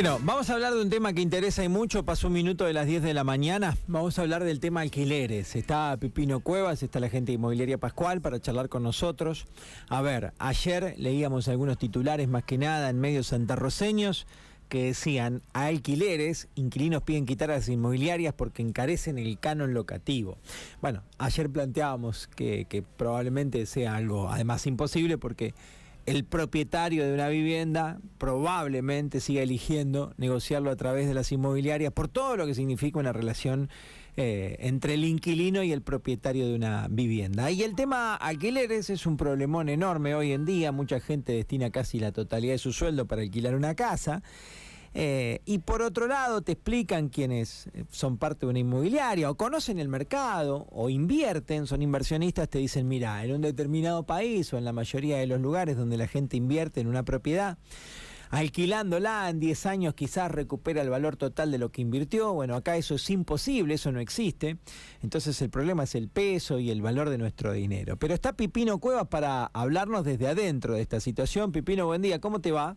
Bueno, vamos a hablar de un tema que interesa y mucho. Pasó un minuto de las 10 de la mañana. Vamos a hablar del tema alquileres. Está Pipino Cuevas, está la gente de Inmobiliaria Pascual para charlar con nosotros. A ver, ayer leíamos algunos titulares más que nada en medios santarroceños que decían a alquileres, inquilinos piden quitar las inmobiliarias porque encarecen el canon locativo. Bueno, ayer planteábamos que probablemente sea algo además imposible porque el propietario de una vivienda probablemente siga eligiendo negociarlo a través de las inmobiliarias por todo lo que significa una relación eh, entre el inquilino y el propietario de una vivienda. Y el tema alquileres es un problemón enorme hoy en día, mucha gente destina casi la totalidad de su sueldo para alquilar una casa. Eh, y por otro lado, te explican quienes eh, son parte de una inmobiliaria o conocen el mercado o invierten, son inversionistas, te dicen, mira, en un determinado país o en la mayoría de los lugares donde la gente invierte en una propiedad, alquilándola en 10 años quizás recupera el valor total de lo que invirtió. Bueno, acá eso es imposible, eso no existe. Entonces el problema es el peso y el valor de nuestro dinero. Pero está Pipino Cuevas para hablarnos desde adentro de esta situación. Pipino, buen día, ¿cómo te va?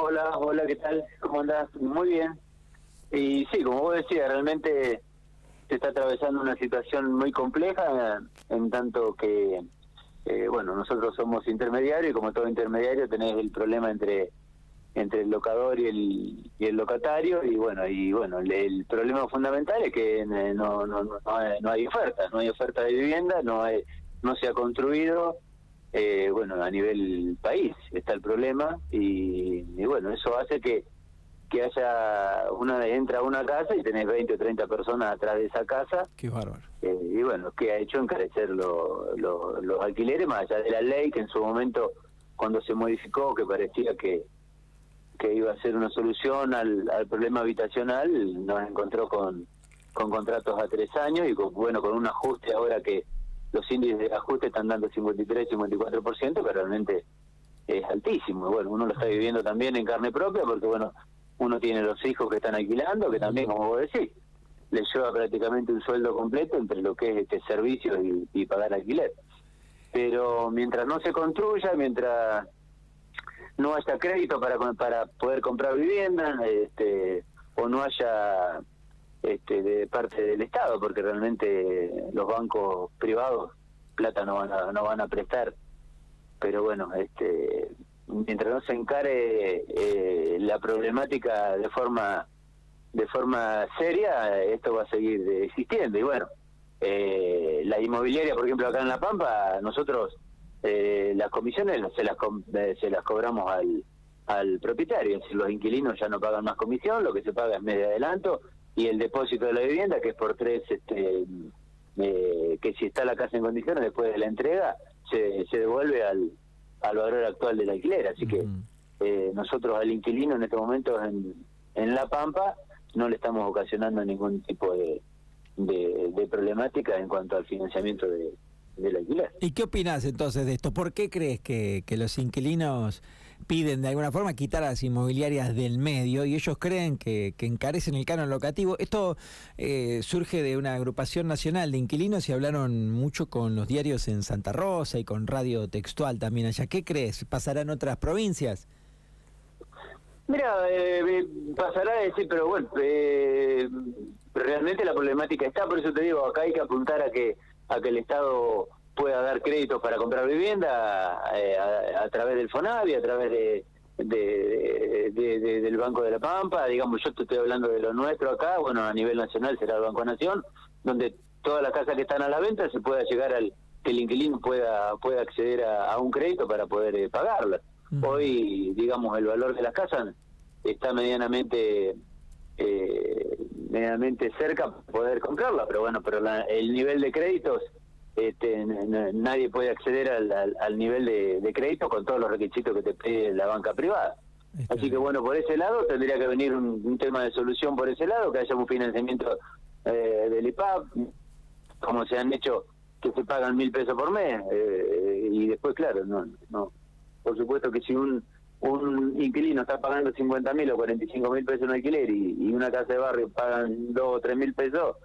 Hola, hola, ¿qué tal? ¿Cómo andás? Muy bien. Y sí, como vos decías, realmente se está atravesando una situación muy compleja, en tanto que, eh, bueno, nosotros somos intermediarios y como todo intermediario tenés el problema entre entre el locador y el, y el locatario y bueno y bueno el, problema fundamental es que no no, no, no hay oferta no hay oferta de vivienda no hay no se ha construido eh, bueno, a nivel país está el problema y, bueno, eso hace que, que haya una entra a una casa y tenés 20 o 30 personas atrás de esa casa. Qué bárbaro. Eh, y bueno, que ha hecho encarecer los alquileres, más allá de la ley que en su momento, cuando se modificó, que parecía que, que iba a ser una solución al, al problema habitacional, nos encontró con, con contratos a tres años y con, bueno, con un ajuste ahora que los índices de ajuste están dando 53, 54%, que realmente es altísimo. Bueno, uno lo está viviendo también en carne propia porque, bueno, uno tiene los hijos que están alquilando, que también, como vos decís, les lleva prácticamente un sueldo completo entre lo que es este servicio y, pagar alquiler. Pero mientras no se construya, mientras no haya crédito para para poder comprar vivienda, este, o no haya este, de parte del Estado, porque realmente los bancos privados plata no van a, no van a prestar. Pero bueno, este, mientras no se encare eh, la problemática de forma de forma seria, esto va a seguir existiendo. Y bueno, eh, la inmobiliaria, por ejemplo, acá en La Pampa, nosotros eh, las comisiones se las, se las cobramos al, al propietario. Si los inquilinos ya no pagan más comisión, lo que se paga es medio adelanto y el depósito de la vivienda, que es por tres, este, eh, que si está la casa en condiciones después de la entrega, se, se devuelve al, al valor actual del alquiler. Así que eh, nosotros al inquilino en este momento en, en La Pampa no le estamos ocasionando ningún tipo de, de, problemática en cuanto al financiamiento de, del alquiler. ¿Y qué opinas entonces de esto? ¿Por qué crees que, que los inquilinos piden de alguna forma quitar a las inmobiliarias del medio y ellos creen que, encarecen el canon locativo. Esto eh, surge de una agrupación nacional de inquilinos y hablaron mucho con los diarios en Santa Rosa y con Radio Textual también allá. ¿Qué crees? ¿Pasará en otras provincias? Mira, eh, pasará a decir, pero bueno, eh, realmente la problemática está, por eso te digo, acá hay que apuntar a que a que el Estado pueda dar créditos para comprar vivienda eh, a, través del FONAVI, a través de, del Banco de la Pampa, digamos, yo te estoy hablando de lo nuestro acá, bueno, a nivel nacional será el Banco Nación, donde todas las casas que están a la venta se pueda llegar al que el inquilino pueda pueda acceder a, un crédito para poder eh, pagarlas. Hoy, digamos, el valor de las casas está medianamente eh, medianamente cerca poder comprarla, pero bueno, pero el nivel de créditos este, nadie puede acceder al, nivel de, crédito con todos los requisitos que te pide la banca privada. Así que bueno, por ese lado tendría que venir un, tema de solución por ese lado, que haya un financiamiento eh, del IPAP, como se han hecho que se pagan mil pesos por mes, eh, y después, claro, no, no, por supuesto que si un, un inquilino está pagando 50 mil o 45 mil pesos en alquiler y, y una casa de barrio pagan 2 o 3 mil pesos,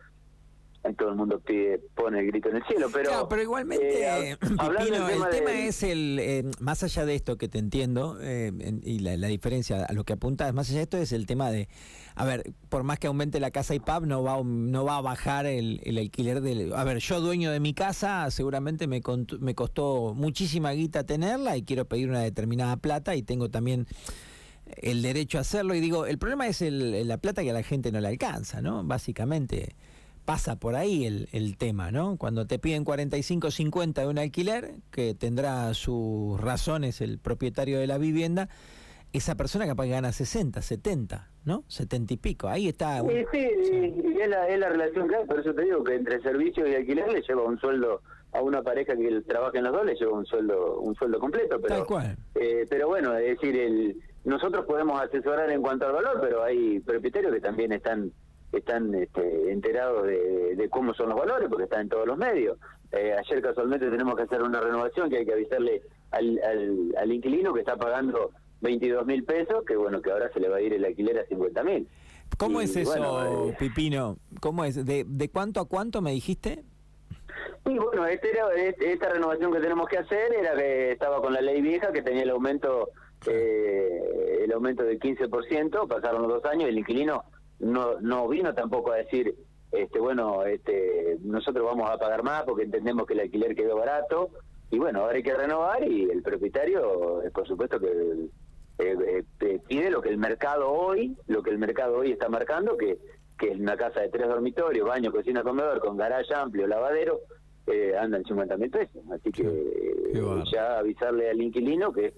todo el mundo pide, pone el grito en el cielo, pero... pero igualmente, eh, Pipino, el tema es el, eh, más allá de esto que te entiendo, eh, y la, diferencia a lo que apuntas, más allá de esto es el tema de, a ver, por más que aumente la casa y pub, no va, no va a bajar el, el alquiler del... A ver, yo dueño de mi casa, seguramente me, me costó muchísima guita tenerla y quiero pedir una determinada plata y tengo también el derecho a hacerlo y digo, el problema es el, la plata que a la gente no le alcanza, ¿no? Básicamente pasa por ahí el, el, tema, ¿no? Cuando te piden 45, 50 de un alquiler, que tendrá sus razones el propietario de la vivienda, esa persona capaz que gana 60, 70, ¿no? 70 y pico, ahí está. Sí, sí, Y, es, la, es, la, relación hay, por eso te digo que entre servicios y alquiler le lleva un sueldo a una pareja que trabaja en los dos, le lleva un sueldo un sueldo completo, pero, Tal cual. Eh, pero bueno, es decir, el, nosotros podemos asesorar en cuanto al valor, pero hay propietarios que también están están este, enterados de, cómo son los valores, porque están en todos los medios. Eh, ayer casualmente tenemos que hacer una renovación que hay que avisarle al, al, inquilino que está pagando 22 mil pesos, que bueno, que ahora se le va a ir el alquiler a 50 mil. ¿Cómo es eso, eh, Pipino? ¿Cómo es? ¿De, ¿De cuánto a cuánto me dijiste? Y bueno, este este, esta renovación que tenemos que hacer era que estaba con la ley vieja, que tenía el aumento eh, el aumento del 15%, pasaron los dos años y el inquilino no, no vino tampoco a decir, este bueno, este nosotros vamos a pagar más porque entendemos que el alquiler quedó barato y bueno, ahora hay que renovar y el propietario, eh, por supuesto que eh, eh, pide lo que el mercado hoy, lo que el mercado hoy está marcando, que, que es una casa de tres dormitorios, baño, cocina, comedor, con garaje amplio, lavadero, eh, anda en 50 mil pesos. Así que ya avisarle al inquilino que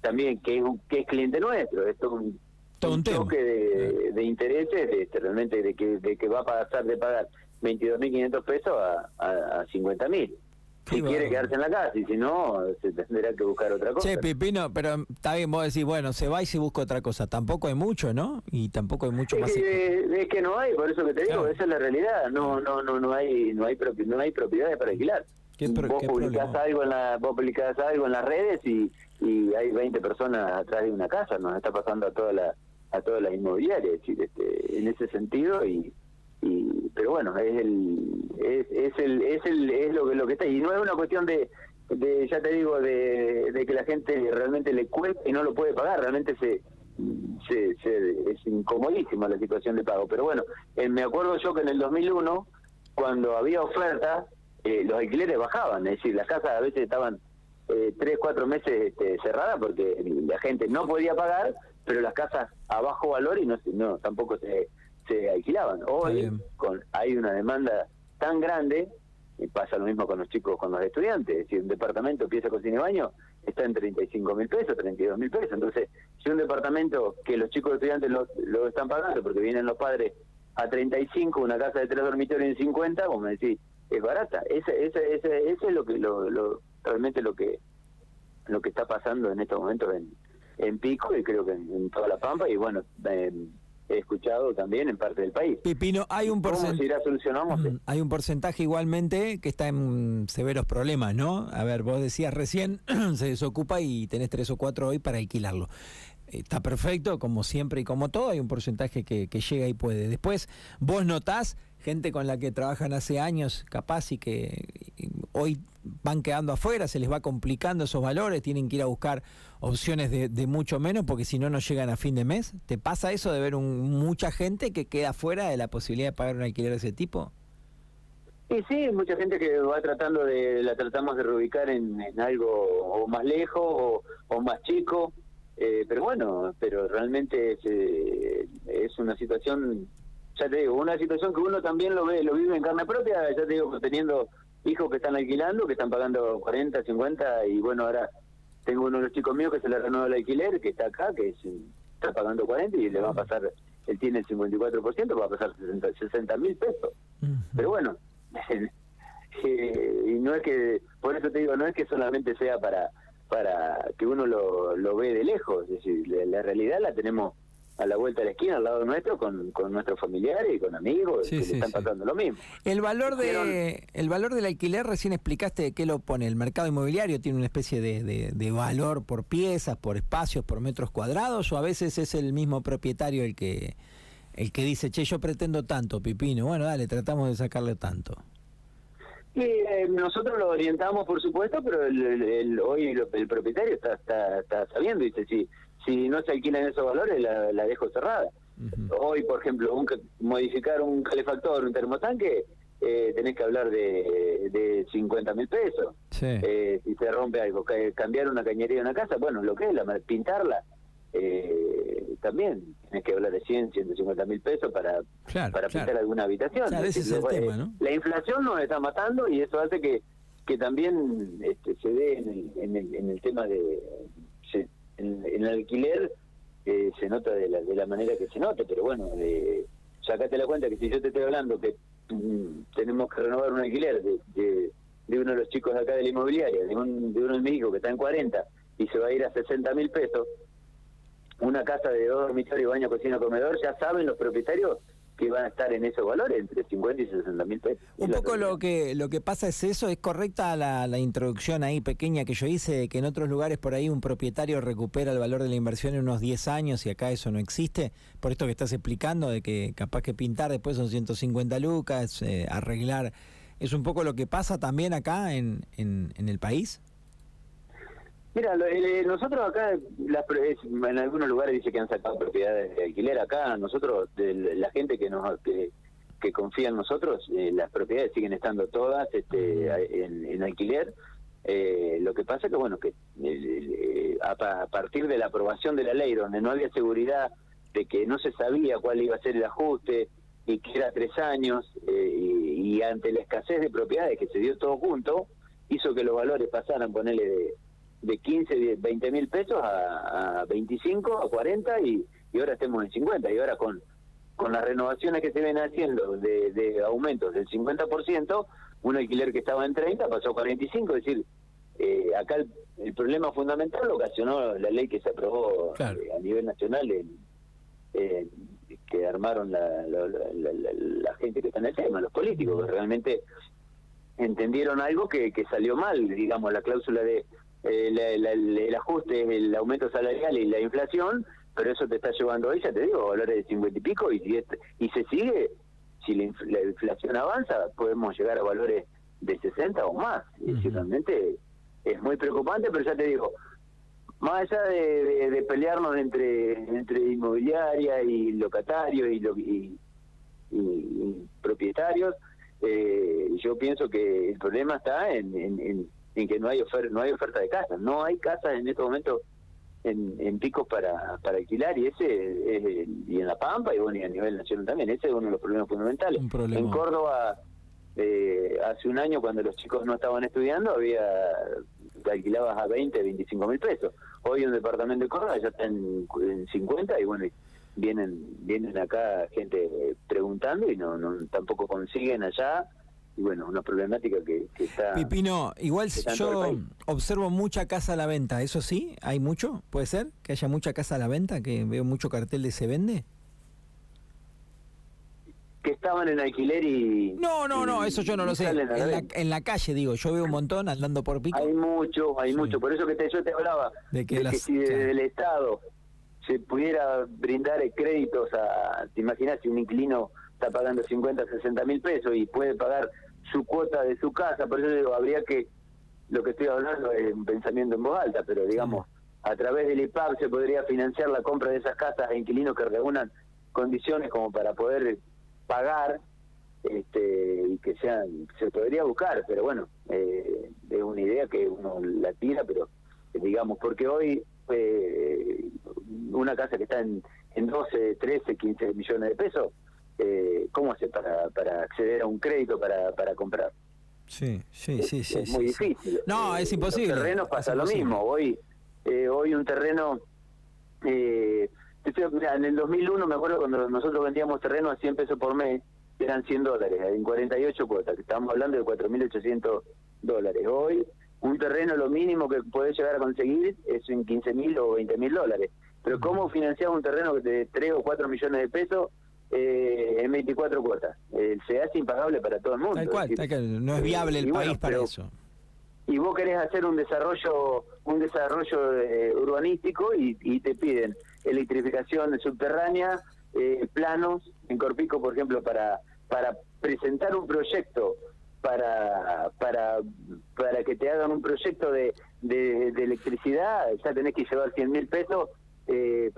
también que es, que es cliente nuestro, esto es un todo un, de, de, intereses, este, realmente de que, de que va a pasar de pagar 22.500 pesos a, a, a 50.000. Si quiere quedarse en la casa y si no, se tendrá que buscar otra cosa. Che, Pipino, pero está bien, vos decís, bueno, se va y se busca otra cosa. Tampoco hay mucho, ¿no? Y tampoco hay mucho más. es que no hay, por eso que te digo, esa es la realidad. No, no, no, no hay, no hay, no hay propiedades para alquilar. vos publicás algo en la, vos publicás algo en las redes y, y hay 20 personas atrás de una casa. Nos está pasando a toda la a todas las inmobiliarias, este, en ese sentido y, y pero bueno, es el es, el es lo que lo que está y no es una cuestión de, de ya te digo de, de que la gente realmente le cueste y no lo puede pagar, realmente se se, se, es incomodísima la situación de pago. Pero bueno, eh, me acuerdo yo que en el 2001, cuando había oferta, eh, los alquileres bajaban, es decir, las casas a veces estaban eh, tres, cuatro meses este, cerradas porque la gente no podía pagar pero las casas a bajo valor y no, no tampoco se, se alquilaban. Hoy con, hay una demanda tan grande, y pasa lo mismo con los chicos, con los estudiantes, si un departamento, pieza, cocina y baño, está en 35 mil pesos, 32 mil pesos. Entonces, si un departamento que los chicos estudiantes lo, lo están pagando porque vienen los padres a 35, una casa de tres dormitorios en 50, vos me decís, es barata. Ese, ese, ese, ese es lo que lo, lo, realmente lo que lo que está pasando en estos momentos en, en Pico y creo que en, toda la Pampa y bueno, he escuchado también en parte del país. Pipino, hay un porcentaje. Mm, hay un porcentaje igualmente que está en severos problemas, ¿no? A ver, vos decías recién, se desocupa y tenés tres o cuatro hoy para alquilarlo. Está perfecto, como siempre y como todo, hay un porcentaje que, que llega y puede. Después, vos notás gente con la que trabajan hace años, capaz y que hoy van quedando afuera, se les va complicando esos valores, tienen que ir a buscar opciones de, mucho menos porque si no, no llegan a fin de mes. ¿Te pasa eso de ver un, mucha gente que queda fuera de la posibilidad de pagar un alquiler de ese tipo? Y sí, mucha gente que va tratando de, la tratamos de reubicar en, algo o más lejos o, más chico, eh, pero bueno, pero realmente es, eh, es una situación ya te digo, una situación que uno también lo ve, lo vive en carne propia, ya te digo, teniendo hijos que están alquilando, que están pagando 40, 50, y bueno, ahora tengo uno de los chicos míos que se le renueva el alquiler, que está acá, que está pagando 40 y le va a pasar, él tiene el 54%, va a pasar 60 mil pesos. Pero bueno, eh, y no es que, por eso te digo, no es que solamente sea para para que uno lo, lo ve de lejos, es decir, la realidad la tenemos a la vuelta de la esquina, al lado nuestro, con, con nuestros familiares y con amigos que le están pasando lo mismo. El valor de el valor del alquiler, recién explicaste qué lo pone. El mercado inmobiliario tiene una especie de, de, valor por piezas, por espacios, por metros cuadrados, o a veces es el mismo propietario el que el que dice, che, yo pretendo tanto, Pipino, bueno, dale, tratamos de sacarle tanto. Y eh, nosotros lo orientamos, por supuesto, pero el, hoy el propietario está, está, está sabiendo, dice, si, si no se alquilan esos valores, la, la dejo cerrada. Hoy, por ejemplo, un, modificar un calefactor, un termotanque, eh, tenés que hablar de, de 50 mil pesos. Eh, si se rompe algo, cambiar una cañería en una casa, bueno, lo que es, la, pintarla, eh, también tenés que hablar de 100, 150 mil pesos para, para pintar alguna habitación. La inflación nos está matando y eso hace que, que también este, se dé en el, en el, en el tema de... en, el alquiler se nota de la, de la manera que se nota, pero bueno, de, sacate la cuenta que si yo te estoy hablando que mm, tenemos que renovar un alquiler de, de, uno de los chicos acá de la inmobiliaria, de, un, de uno de mis hijos que está en 40 y se va a ir a 60 mil pesos, una casa de dos dormitorios, baño, cocina, comedor, ya saben los propietarios que van a estar en esos valores, entre 50 y 60 mil pesos. Un poco lo que lo que pasa es eso, es correcta la, la, introducción ahí pequeña que yo hice, de que en otros lugares por ahí un propietario recupera el valor de la inversión en unos 10 años y acá eso no existe, por esto que estás explicando, de que capaz que pintar después son 150 lucas, eh, arreglar, ¿es un poco lo que pasa también acá en, en, en el país? Mira, eh, nosotros acá, en algunos lugares dice que han sacado propiedades de alquiler. Acá nosotros, la gente que nos que, confía en nosotros, eh, las propiedades siguen estando todas este, en, alquiler. Eh, lo que pasa que, bueno, que a, partir de la aprobación de la ley, donde no había seguridad de que no se sabía cuál iba a ser el ajuste y que era tres años, y, y, ante la escasez de propiedades que se dio todo junto, hizo que los valores pasaran, ponerle de de 15, 20 mil pesos a, a, 25, a 40 y, y ahora estemos en 50. Y ahora con, con las renovaciones que se ven haciendo de, de aumentos del 50%, un alquiler que estaba en 30 pasó a 45, es decir, eh, acá el, problema fundamental lo ocasionó la ley que se aprobó eh, a nivel nacional que armaron la, la, gente que está en el tema, los políticos, que realmente entendieron algo que, que salió mal, digamos, la cláusula de eh, el ajuste es el aumento salarial y la inflación, pero eso te está llevando hoy, ya te digo, valores de 50 y pico, y, si y se sigue, si la, inflación avanza, podemos llegar a valores de 60 o más. Y realmente es muy preocupante, pero ya te digo, más allá de, pelearnos entre entre inmobiliaria y locatarios y, y, propietarios, eh, yo pienso que el problema está en en que no hay oferta, no hay oferta de casas, no hay casas en este momento en, en picos para, para alquilar y ese es, y en la Pampa y bueno y a nivel nacional también, ese es uno de los problemas fundamentales. En Córdoba eh, hace un año cuando los chicos no estaban estudiando había te alquilabas a 20, 25 mil pesos. Hoy un departamento de Córdoba ya está en, 50 y bueno, vienen vienen acá gente preguntando y no, no tampoco consiguen allá y bueno, una problemática que, está... Pipino, igual yo observo mucha casa a la venta, ¿eso sí? ¿Hay mucho? ¿Puede ser? ¿Que haya mucha casa a la venta? ¿Que veo mucho cartel de se vende? Que estaban en alquiler y... No, no, no, eso yo no lo sé. En la, calle, digo, yo veo un montón andando por pico. Hay mucho, hay mucho. Por eso que te, yo te hablaba de que, si desde el Estado se pudiera brindar créditos a... ¿Te imaginas si un inquilino está pagando 50, 60 mil pesos y puede pagar su cuota de su casa, por eso digo, habría que, lo que estoy hablando es un pensamiento en voz alta, pero digamos, a través del IPAP se podría financiar la compra de esas casas a inquilinos que reúnan condiciones como para poder pagar este y que sean se podría buscar pero bueno eh, es una idea que uno la tira pero digamos porque hoy eh, una casa que está en, en 12 13 15 millones de pesos eh, ¿cómo hace para, para acceder a un crédito para, para comprar? Sí, sí, sí, sí. Es muy difícil. No, es imposible. En terrenos pasa lo mismo. Hoy, eh, hoy un terreno... Eh, en el 2001 me acuerdo cuando nosotros vendíamos terreno a 100 pesos por mes, eran 100 dólares, en 48 cuotas, que estábamos hablando de 4.800 dólares. Hoy, un terreno lo mínimo que podés llegar a conseguir es en 15.000 o 20.000 dólares. Pero ¿cómo financiar un terreno de 3 o 4 millones de pesos eh, en 24 cuotas. se hace impagable para todo el mundo. Tal cual, no es viable el país para eso. Y vos querés hacer un desarrollo un desarrollo eh, urbanístico y, te piden electrificación subterránea, eh, planos en Corpico, por ejemplo, para, para presentar un proyecto para, para, para que te hagan un proyecto de, de, electricidad, ya tenés que llevar 100 mil pesos, eh,